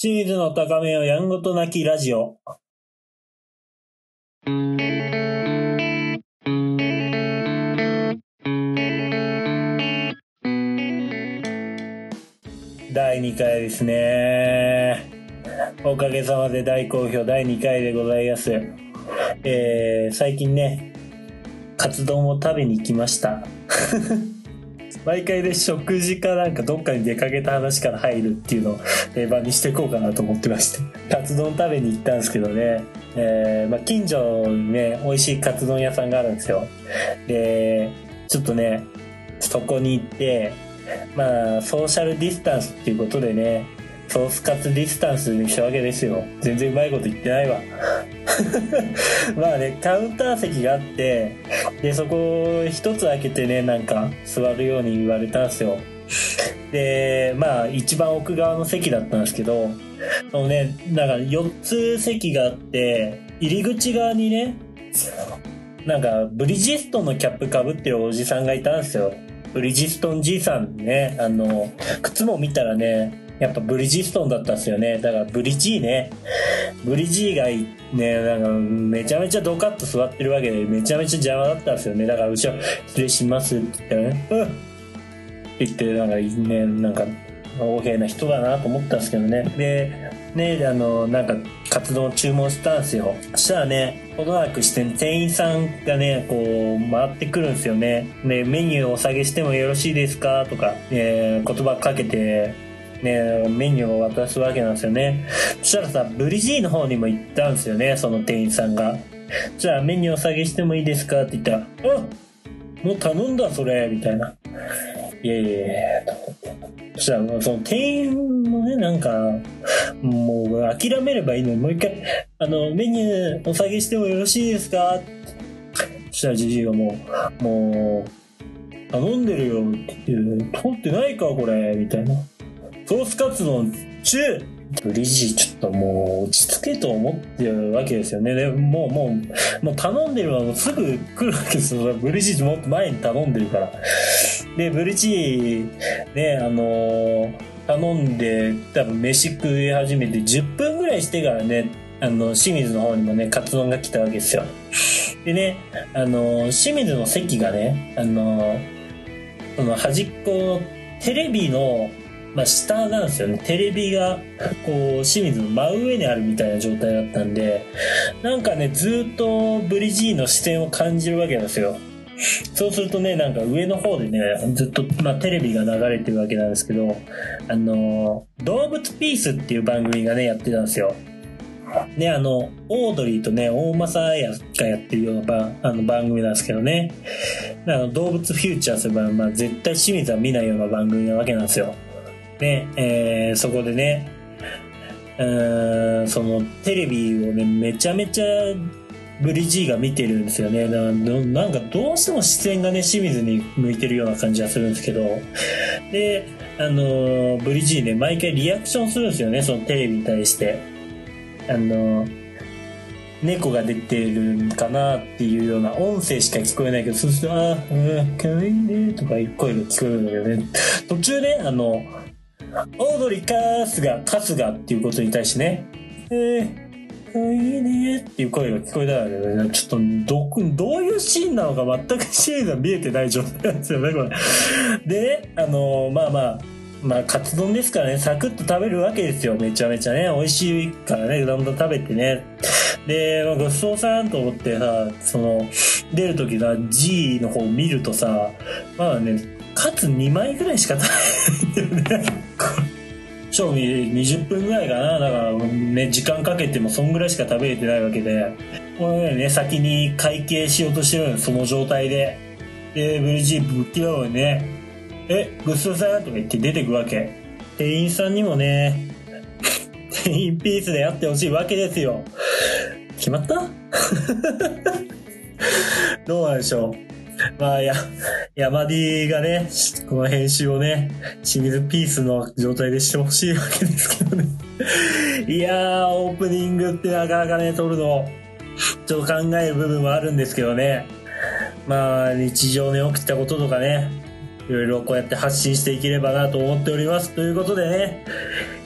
清水の高めをやんごとなきラジオ。第2回ですね。おかげさまで大好評第2回でございます。えー、最近ね、カツ丼を食べに来ました。毎回ね、食事かなんかどっかに出かけた話から入るっていうのを 定番にしていこうかなと思ってまして。カツ丼食べに行ったんですけどね、えー、まあ、近所にね、美味しいカツ丼屋さんがあるんですよ。で、ちょっとね、そこに行って、まあ、ソーシャルディスタンスっていうことでね、ソースカツディスタンスにしたわけですよ。全然うまいこと言ってないわ。まあね、カウンター席があって、で、そこ一つ開けてね、なんか座るように言われたんですよ。で、まあ一番奥側の席だったんですけど、そのね、なんか4つ席があって、入り口側にね、なんかブリヂストンのキャップかぶってるおじさんがいたんですよ。ブリヂストンじいさんね、あの、靴も見たらね、やっぱブリヂストンだったんですよね。だからブリジーね。ブリジーがね、なんかめちゃめちゃドカッと座ってるわけで、めちゃめちゃ邪魔だったんですよね。だから後ろ、失礼しますって言ったらね、うんって言って、なんかね、なんか、横柄な人だなと思ったんですけどね。で、ね、あの、なんか、カツ丼を注文したんですよ。そしたらね、ほどなくして店員さんがね、こう、回ってくるんですよね。ね、メニューをお下げしてもよろしいですかとか、ね、言葉かけて、ね、メニューを渡すわけなんですよね。そしたらさ、ブリジーの方にも行ったんですよね、その店員さんが。じゃあメニューお下げしてもいいですかって言ったら、あもう頼んだそれみたいな。いやいやいやと思って。そしたら、その店員もね、なんか、もう諦めればいいのに、もう一回、あの、メニューお下げしてもよろしいですか？そしたらじじいがもう、もう、頼んでるよって言って、通ってないかこれみたいな。ソースカツ丼中ブリジーちょっともう落ち着けと思ってるわけですよね。でもう、もう、もう頼んでるのはもうすぐ来るわけですよ。ブリジーもっと前に頼んでるから。で、ブリジー、ね、あのー頼んで、多分飯食い始めて10分ぐらいしてからね、あの、清水の方にもね、カツ丼が来たわけですよ。でね、あのー清水の席がね、あのーその端っこ、テレビの、まあ、下なんですよね。テレビが、こう、清水の真上にあるみたいな状態だったんで、なんかね、ずっとブリジーの視線を感じるわけなんですよ。そうするとね、なんか上の方でね、ずっと、まあ、テレビが流れてるわけなんですけど、あの、動物ピースっていう番組がね、やってたんですよ。ね、あの、オードリーとね、大政彩がやってるような番あの番組なんですけどね。あの動物フューチャーすれば、まあ、絶対清水は見ないような番組なわけなんですよ。ね、えーそこでね、うーんそのテレビをね、めちゃめちゃブリジーが見てるんですよね。だからどなんかどうしても視線がね、清水に向いてるような感じがするんですけど、で、あのブリジーね、毎回リアクションするんですよね、そのテレビに対して。あの猫が出てるんかなっていうような音声しか聞こえないけど、そうすると、あー、かわいいね、とかいう声が聞こえるんだけどね。途中ね、あの、オードリーカスが、カスがっていうことに対してね、えー、かわいいねっていう声が聞こえたんだけどね、ちょっと、ど、どういうシーンなのか全くシーンが見えてない状態なんですよね、これ。で、あの、まあまあ、まあ、カツ丼ですからね、サクッと食べるわけですよ。めちゃめちゃね。美味しいからね、どんどん食べてね。で、ま、ごちそうさんと思ってさ、その、出るときさ、G の方を見るとさ、まあね、カツ2枚ぐらいしか食べないんだよね。賞味20分ぐらいかな。だから、ね、時間かけてもそんぐらいしか食べれてないわけで、これね、先に会計しようとしてるのその状態で。で、ブリジーぶっきらぼうにね、え、ごちそうさんとか言って出てくわけ。店員さんにもね、店員ピースでやってほしいわけですよ。決まった？どうなんでしょう？まあ、や、山 D がね、この編集をね、清水ピースの状態でしてほしいわけですけどね。いやー、オープニングってなかなかね、撮るの、ちょっと考える部分もあるんですけどね。まあ、日常に起きたこととかね、いろいろこうやって発信していければなと思っております。ということでね、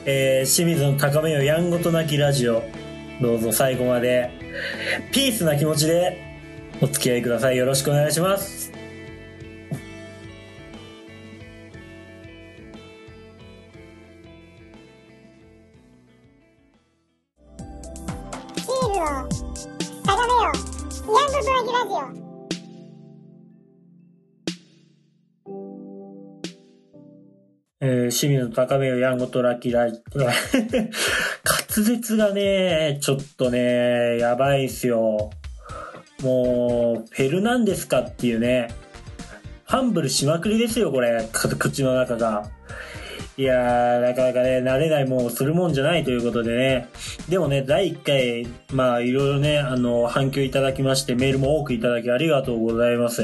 えー、清水の高めよやんごとなきラジオ、どうぞ最後まで、ピースな気持ちでお付き合いください。よろしくお願いします。えー、清水の高めよやんごとラッキーライト。滑舌がね、ちょっとね、やばいっすよ。もう、フェルナンデスかっていうね、ファンブルしまくりですよ、これ。口の中が。いやー、なかなかね、慣れないもんをするもんじゃないということでね。でもね、第1回、まあ、いろいろね、あの、反響いただきまして、メールも多くいただきありがとうございます。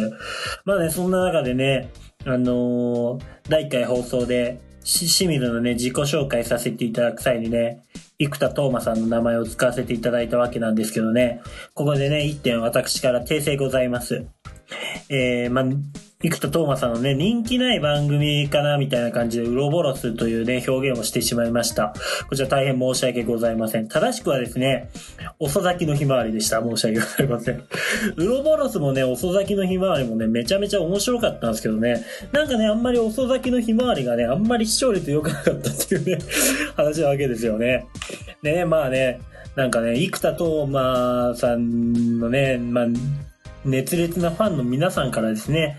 まあね、そんな中でね、あのー第1回放送で、清水のね、自己紹介させていただく際にね、生田斗真さんの名前を使わせていただいたわけなんですけどね、ここでね、一点私から訂正ございます。えー、まあ、生田斗真さんのね、人気ない番組かな、みたいな感じで、ウロボロスというね、表現をしてしまいました。こちら大変申し訳ございません。正しくはですね、遅咲きのひまわりでした。申し訳ございません。ウロボロスもね、遅咲きのひまわりもね、めちゃめちゃ面白かったんですけどね、なんかね、あんまり遅咲きのひまわりがね、あんまり視聴率良くなかったっていうね、話なわけですよね。でね、まあね、なんかね、生田斗真さんのね、まあ、熱烈なファンの皆さんからですね、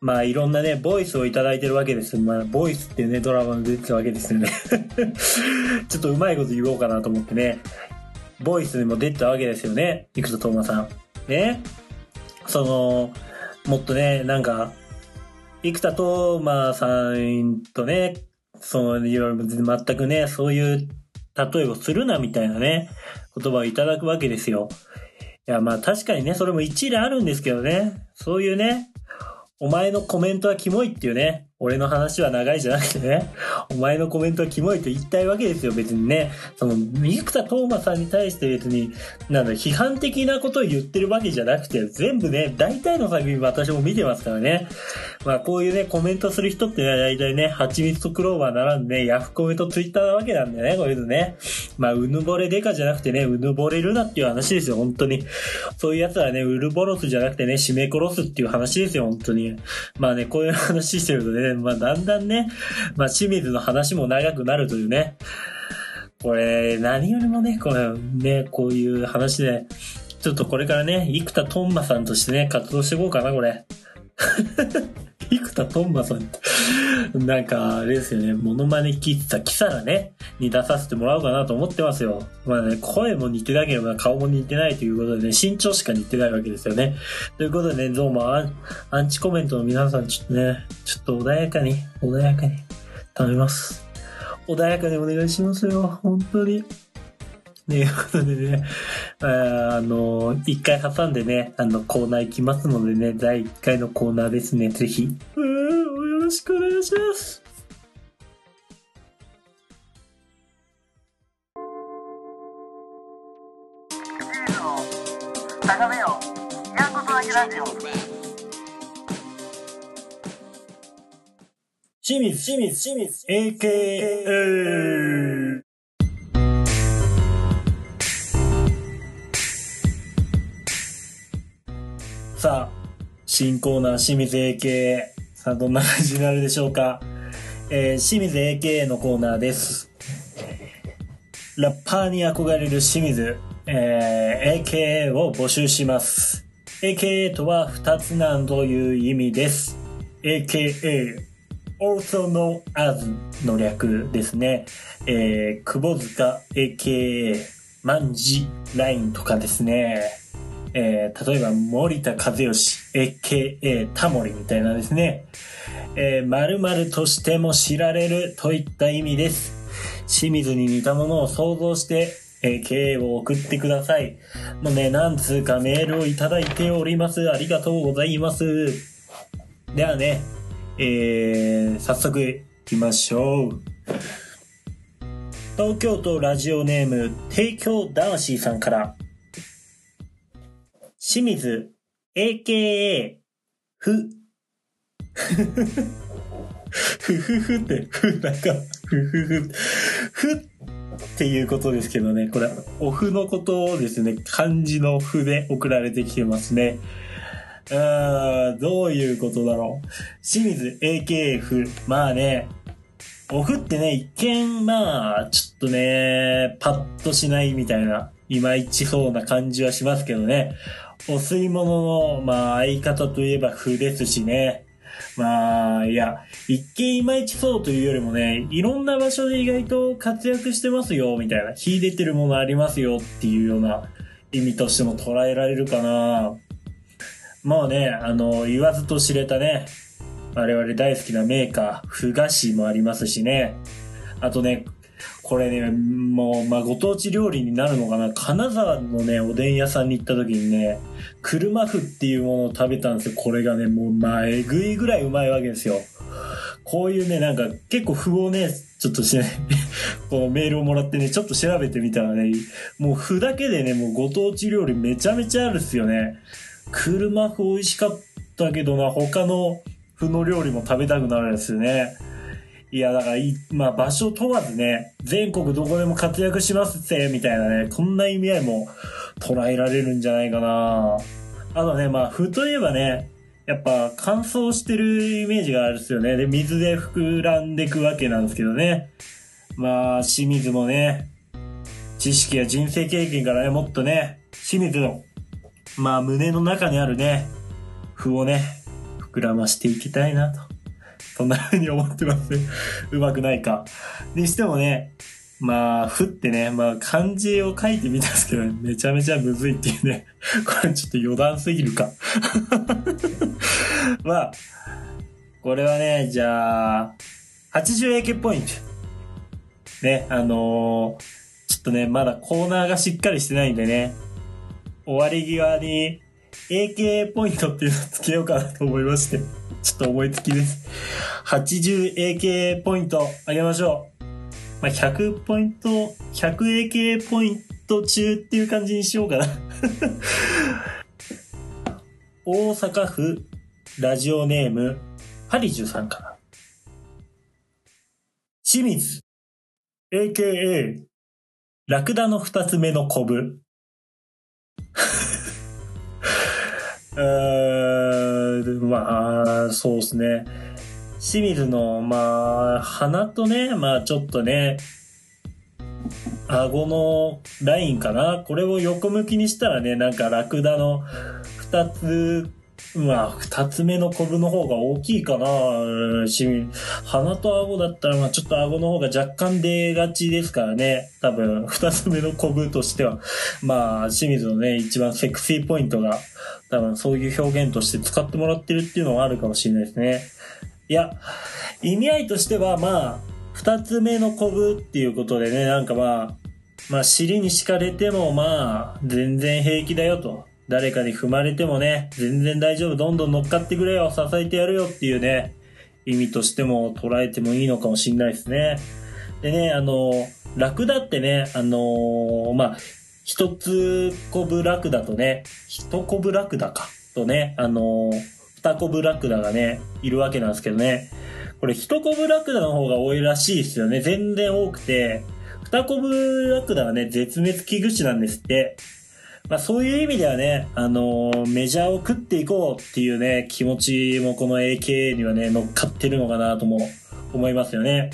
まあいろんなね、ボイスをいただいてるわけです。まあ、ボイスってね、ドラマに出てたわけですよね。ちょっとうまいこと言おうかなと思ってね、ボイスにも出てたわけですよね、生田斗真さん。ね。その、もっとね、なんか、生田斗真さんとね、その、いろいろ全くね、そういう例えをするなみたいなね、言葉をいただくわけですよ。いや、まあ確かにね、それも一理あるんですけどね、そういうね、お前のコメントはキモいっていうね、俺の話は長いじゃなくてね、お前のコメントはキモいと言いたいわけですよ、別にね。その、生田斗真さんに対して別に、なんだ、批判的なことを言ってるわけじゃなくて、全部ね、大体の作品私も見てますからね。まあこういうね、コメントする人ってね、大体ね、蜂蜜とクローバーならんでね、ヤフコメとツイッターなわけなんだよね、こういうのね。まあ、うぬぼれデカじゃなくてね、うぬぼれるなっていう話ですよ、本当に。そういう奴はね、ウルボロスじゃなくてね、締め殺すっていう話ですよ、本当に。まあね、こういう話してるとね、まあだんだんね、まあ清水の話も長くなるというね。これ、何よりもね、これね、こういう話で、ちょっとこれからね、生田トンマさんとしてね、活動していこうかな、これ。生田トンマさんって、なんか、あれですよね、モノマネ聞いてたキサラね、に出させてもらおうかなと思ってますよ。まあね、声も似てなければ顔も似てないということでね、身長しか似てないわけですよね。ということでね、どうもアンアンチコメントの皆さん、ちょっとね、ちょっと穏やかに、穏やかに、頼みます。穏やかにお願いしますよ、本当に。ということでね、あーあの、一回挟んでね、あの、コーナー行きますのでね、第一回のコーナーですね、ぜひ。うーん、よろしくお願いします。高めようやんごとなきラジオ清水、清水、清水、AKA。新コーナー清水 AK。さあ、どんな感じになるでしょうか。えー、清水 AK のコーナーです。ラッパーに憧れる清水、えー、AKA を募集します。AKA とは二つなんという意味です。AKA also known as の略ですね。えー、窪塚 AKA 万事ラインとかですね。えー、例えば森田和義 AKA タモリみたいなですね。えー、〇〇としても知られるといった意味です。清水に似たものを想像して、えー、経営を送ってください。もうね、何通かメールをいただいております。ありがとうございます。ではね、えー、早速行きましょう。東京都ラジオネーム、提供男子さんから、清水、AKA、ふ。ふふふって、ふ、なんか、ふふふ、ふっていうことですけどね、これ、おふのことをですね、漢字のふで送られてきてますね。あーどういうことだろう。清水 AKF。まあね、おふってね、一見、まあ、ちょっとね、パッとしないみたいな、いまいちそうな感じはしますけどね。お吸い物の、まあ、相方といえばふですしね。まあ、いや、一見いまいちそうというよりもね、いろんな場所で意外と活躍してますよ、みたいな、秀でてるものありますよっていうような意味としても捉えられるかな。まあね、あの、言わずと知れたね、我々大好きなメーカー、ふ菓子もありますしね。あとね、これね、もう、まあ、ご当地料理になるのかな。金沢のね、おでん屋さんに行った時にね、車麩っていうものを食べたんですよ。これがね、もう、まあ、えぐいぐらいうまいわけですよ。こういうね、なんか、結構麩をね、ちょっとしね、このメールをもらってね、ちょっと調べてみたらね、もう麩だけでね、もうご当地料理めちゃめちゃあるっすよね。車麩美味しかったけどな、他の麩の料理も食べたくなるんですよね。いや、だから、まあ場所問わずね、全国どこでも活躍しますって、みたいなね、こんな意味合いも捉えられるんじゃないかな。あとね、まあ、麩といえばね、やっぱ乾燥してるイメージがあるっすよね。で、水で膨らんでいくわけなんですけどね。まあ、清水もね、知識や人生経験からね、もっとね、清水の、まあ、胸の中にあるね、麩をね、膨らましていきたいなと。そんな風に思ってますね。うまくないか。にしてもね、まあ、ふってね、まあ、漢字を書いてみたんですけど、めちゃめちゃむずいっていうね。これちょっと余談すぎるか。まあ、これはね、じゃあ、80AK ポイント。ね、あのーちょっとね、まだコーナーがしっかりしてないんでね、終わり際に AK ポイントっていうのをつけようかなと思いまして、ちょっと思いつきです。80AK ポイントあげましょう。まあ、100ポイント、100AK ポイント中っていう感じにしようかな。大阪府ラジオネーム、ハリジュさんから。清水、AKA、ラクダの二つ目のコブ。うー、まあ、そうですね。清水の、まあ、鼻とね、まあちょっとね、顎のラインかな。これを横向きにしたらね、なんかラクダの2つ、まあ二つ目のコブの方が大きいかな。清水鼻と顎だったら、まあちょっと顎の方が若干出がちですからね。多分、二つ目のコブとしては、まあ清水のね、一番セクシーポイントが、多分そういう表現として使ってもらってるっていうのはあるかもしれないですね。いや、意味合いとしては、まあ、二つ目のコブっていうことでね、なんかまあ、まあ、尻に敷かれても、まあ、全然平気だよと。誰かに踏まれてもね、全然大丈夫、どんどん乗っかってくれよ、支えてやるよっていうね、意味としても捉えてもいいのかもしれないですね。でね、あの、ラクダってね、あのまあ、一つコブラクダとね、一コブラクダか、とね、あの二コブラクダがね、いるわけなんですけどね。これ一コブラクダの方が多いらしいですよね。全然多くて、二コブラクダはね、絶滅危惧種なんですって。まあそういう意味ではね、あのーメジャーを食っていこうっていうね、気持ちもこの AK にはね、乗っかってるのかなとも思いますよね。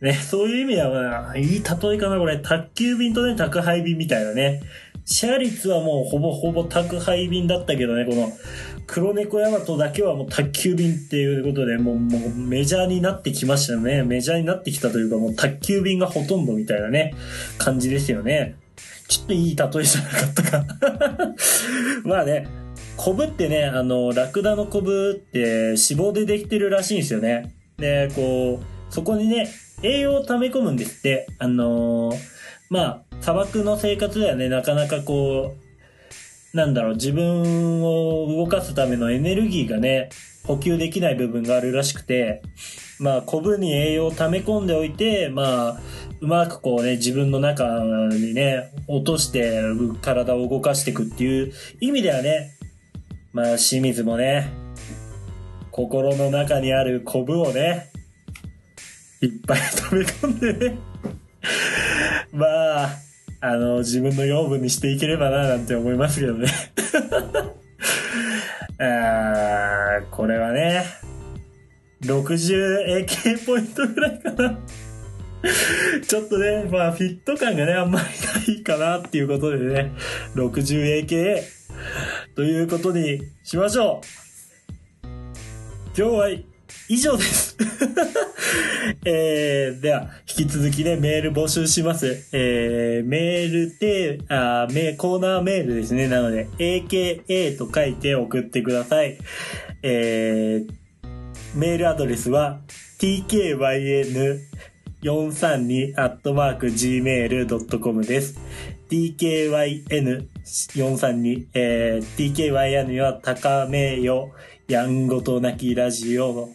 ね、そういう意味では、いい例えかな、これ。宅急便とね、宅配便みたいなね。シェア率はもうほぼほぼ宅配便だったけどね、この黒猫ヤマトだけはもう宅急便っていうことで、もうもうメジャーになってきましたよね。メジャーになってきたというか、もう宅急便がほとんどみたいなね、感じですよね。ちょっといい例えじゃなかったか。まあね、コブってね、あの、ラクダのコブって脂肪でできてるらしいんですよね。で、こう、そこにね、栄養を溜め込むんですって。あのーまあ、砂漠の生活ではね、なかなかこう、なんだろう、自分を動かすためのエネルギーがね、補給できない部分があるらしくて、まあ、コブに栄養を溜め込んでおいて、まあ、うまくこうね、自分の中にね、落として体を動かしていくっていう意味ではね、まあ、清水もね、心の中にあるコブをね、いっぱい食べ込んでね。まあ、あの、自分の養分にしていければな、なんて思いますけどね。あこれはね、60AK ポイントぐらいかな。ちょっとね、まあ、フィット感がね、あんまりないかなっていうことでね、60AK ということにしましょう。今日は以上です。えー、では、引き続きね、メール募集します。えー、メールで、あメコーナーメールですね。なので、AKA と書いて送ってください。えー、メールアドレスは、tkyn432-gmail.com です。TKYN4 3 2えー、TKYN は高めよ、やんごとなきラジオの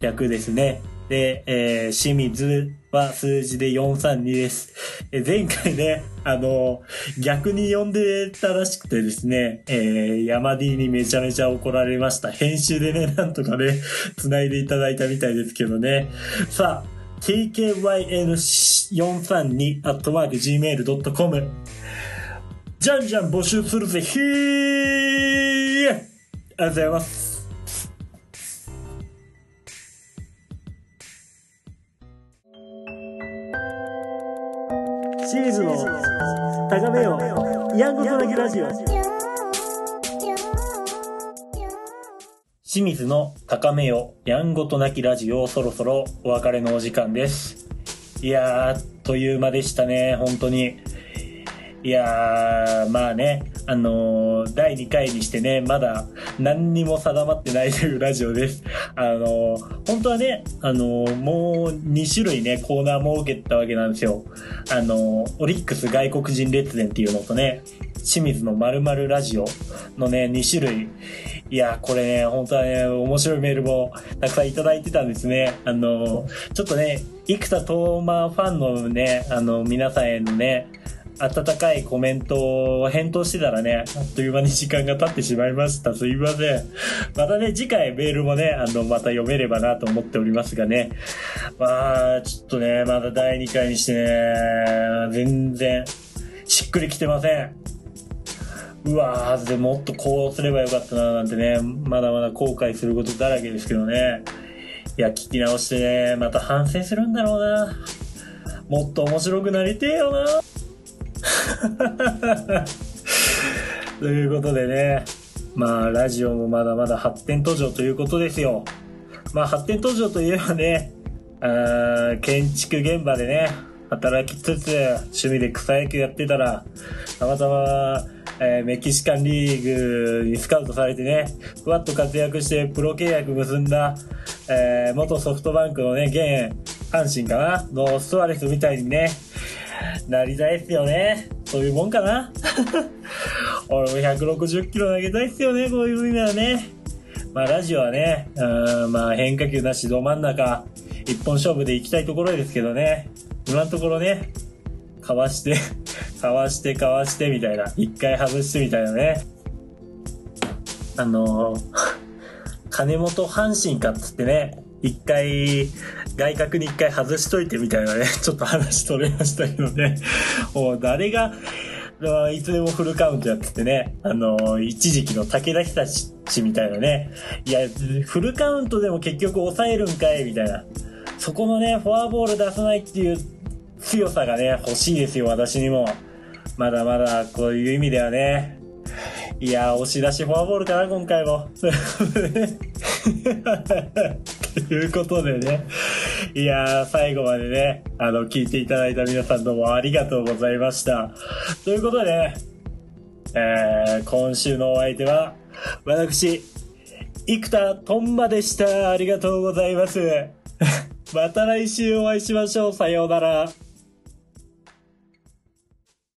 略ですね。で、えー、清水は数字で432です。え、前回ね、あの、逆に呼んでたらしくてですね、えー、山 D にめちゃめちゃ怒られました。編集でね、なんとかね、繋いでいただいたみたいですけどね。さあ、tkyn432 アットマーク gmail.com じゃんじゃん募集するぜひー。ありがとうございます。清水の高めよやんごとなきラジオ。清水の高めよやんごとなきラジオそろそろお別れのお時間です。いやーあっという間でしたね本当に。いやーまあねあのー第2回にしてねまだ何にも定まってないというラジオです。あのー本当はねあのーもう2種類ねコーナー設けたわけなんですよ。あのオリックス外国人列伝っていうのとね清水の〇〇ラジオのね2種類。いや、これね、本当はね、面白いメールもたくさんいただいてたんですね。あの、ちょっとね、生田斗真ファンのね、あの、皆さんへのね、温かいコメントを返答してたらね、あっという間に時間が経ってしまいました。すいません。またね、次回メールもね、あの、また読めればなと思っておりますがね。まあ、ちょっとね、まだ第2回にしてね、全然、しっくりきてません。うわーでもっとこうすればよかったななんてねまだまだ後悔することだらけですけどねいや聞き直してねまた反省するんだろうなもっと面白くなりてえよな ということでねまあラジオもまだまだ発展途上ということですよ。まあ発展途上といえばね建築現場でね働きつつ趣味で草野球やってたらたまたま、えーメキシカンリーグにスカウトされてねふわっと活躍してプロ契約結んだ、えー元ソフトバンクのね現阪神かな？のストアレスみたいにねなりたいっすよね。そういうもんかな。俺も160キロ投げたいっすよねこういう意味ならね。まあラジオはね、うんまあ変化球なしど真ん中、一本勝負で行きたいところですけどね、今のところね、かわして、かわしてかわしてみたいな、一回外してみたいなね。あのー 金本阪神かっつってね、一回、外角に一回外しといてみたいなね、ちょっと話取れましたけどね、もう誰が、いつでもフルカウントやっててね、あの一時期の武田久志みたいなね、いや、フルカウントでも結局抑えるんかい、みたいな。そこのね、フォアボール出さないっていう強さがね、欲しいですよ、私にも。まだまだ、こういう意味ではね。いや、押し出しフォアボールかな、今回も。ということでね。いやー、最後までね、あの、聞いていただいた皆さんどうもありがとうございました。ということで、えー、今週のお相手は、私、生田とんまでした。ありがとうございます。また来週お会いしましょう。さようなら。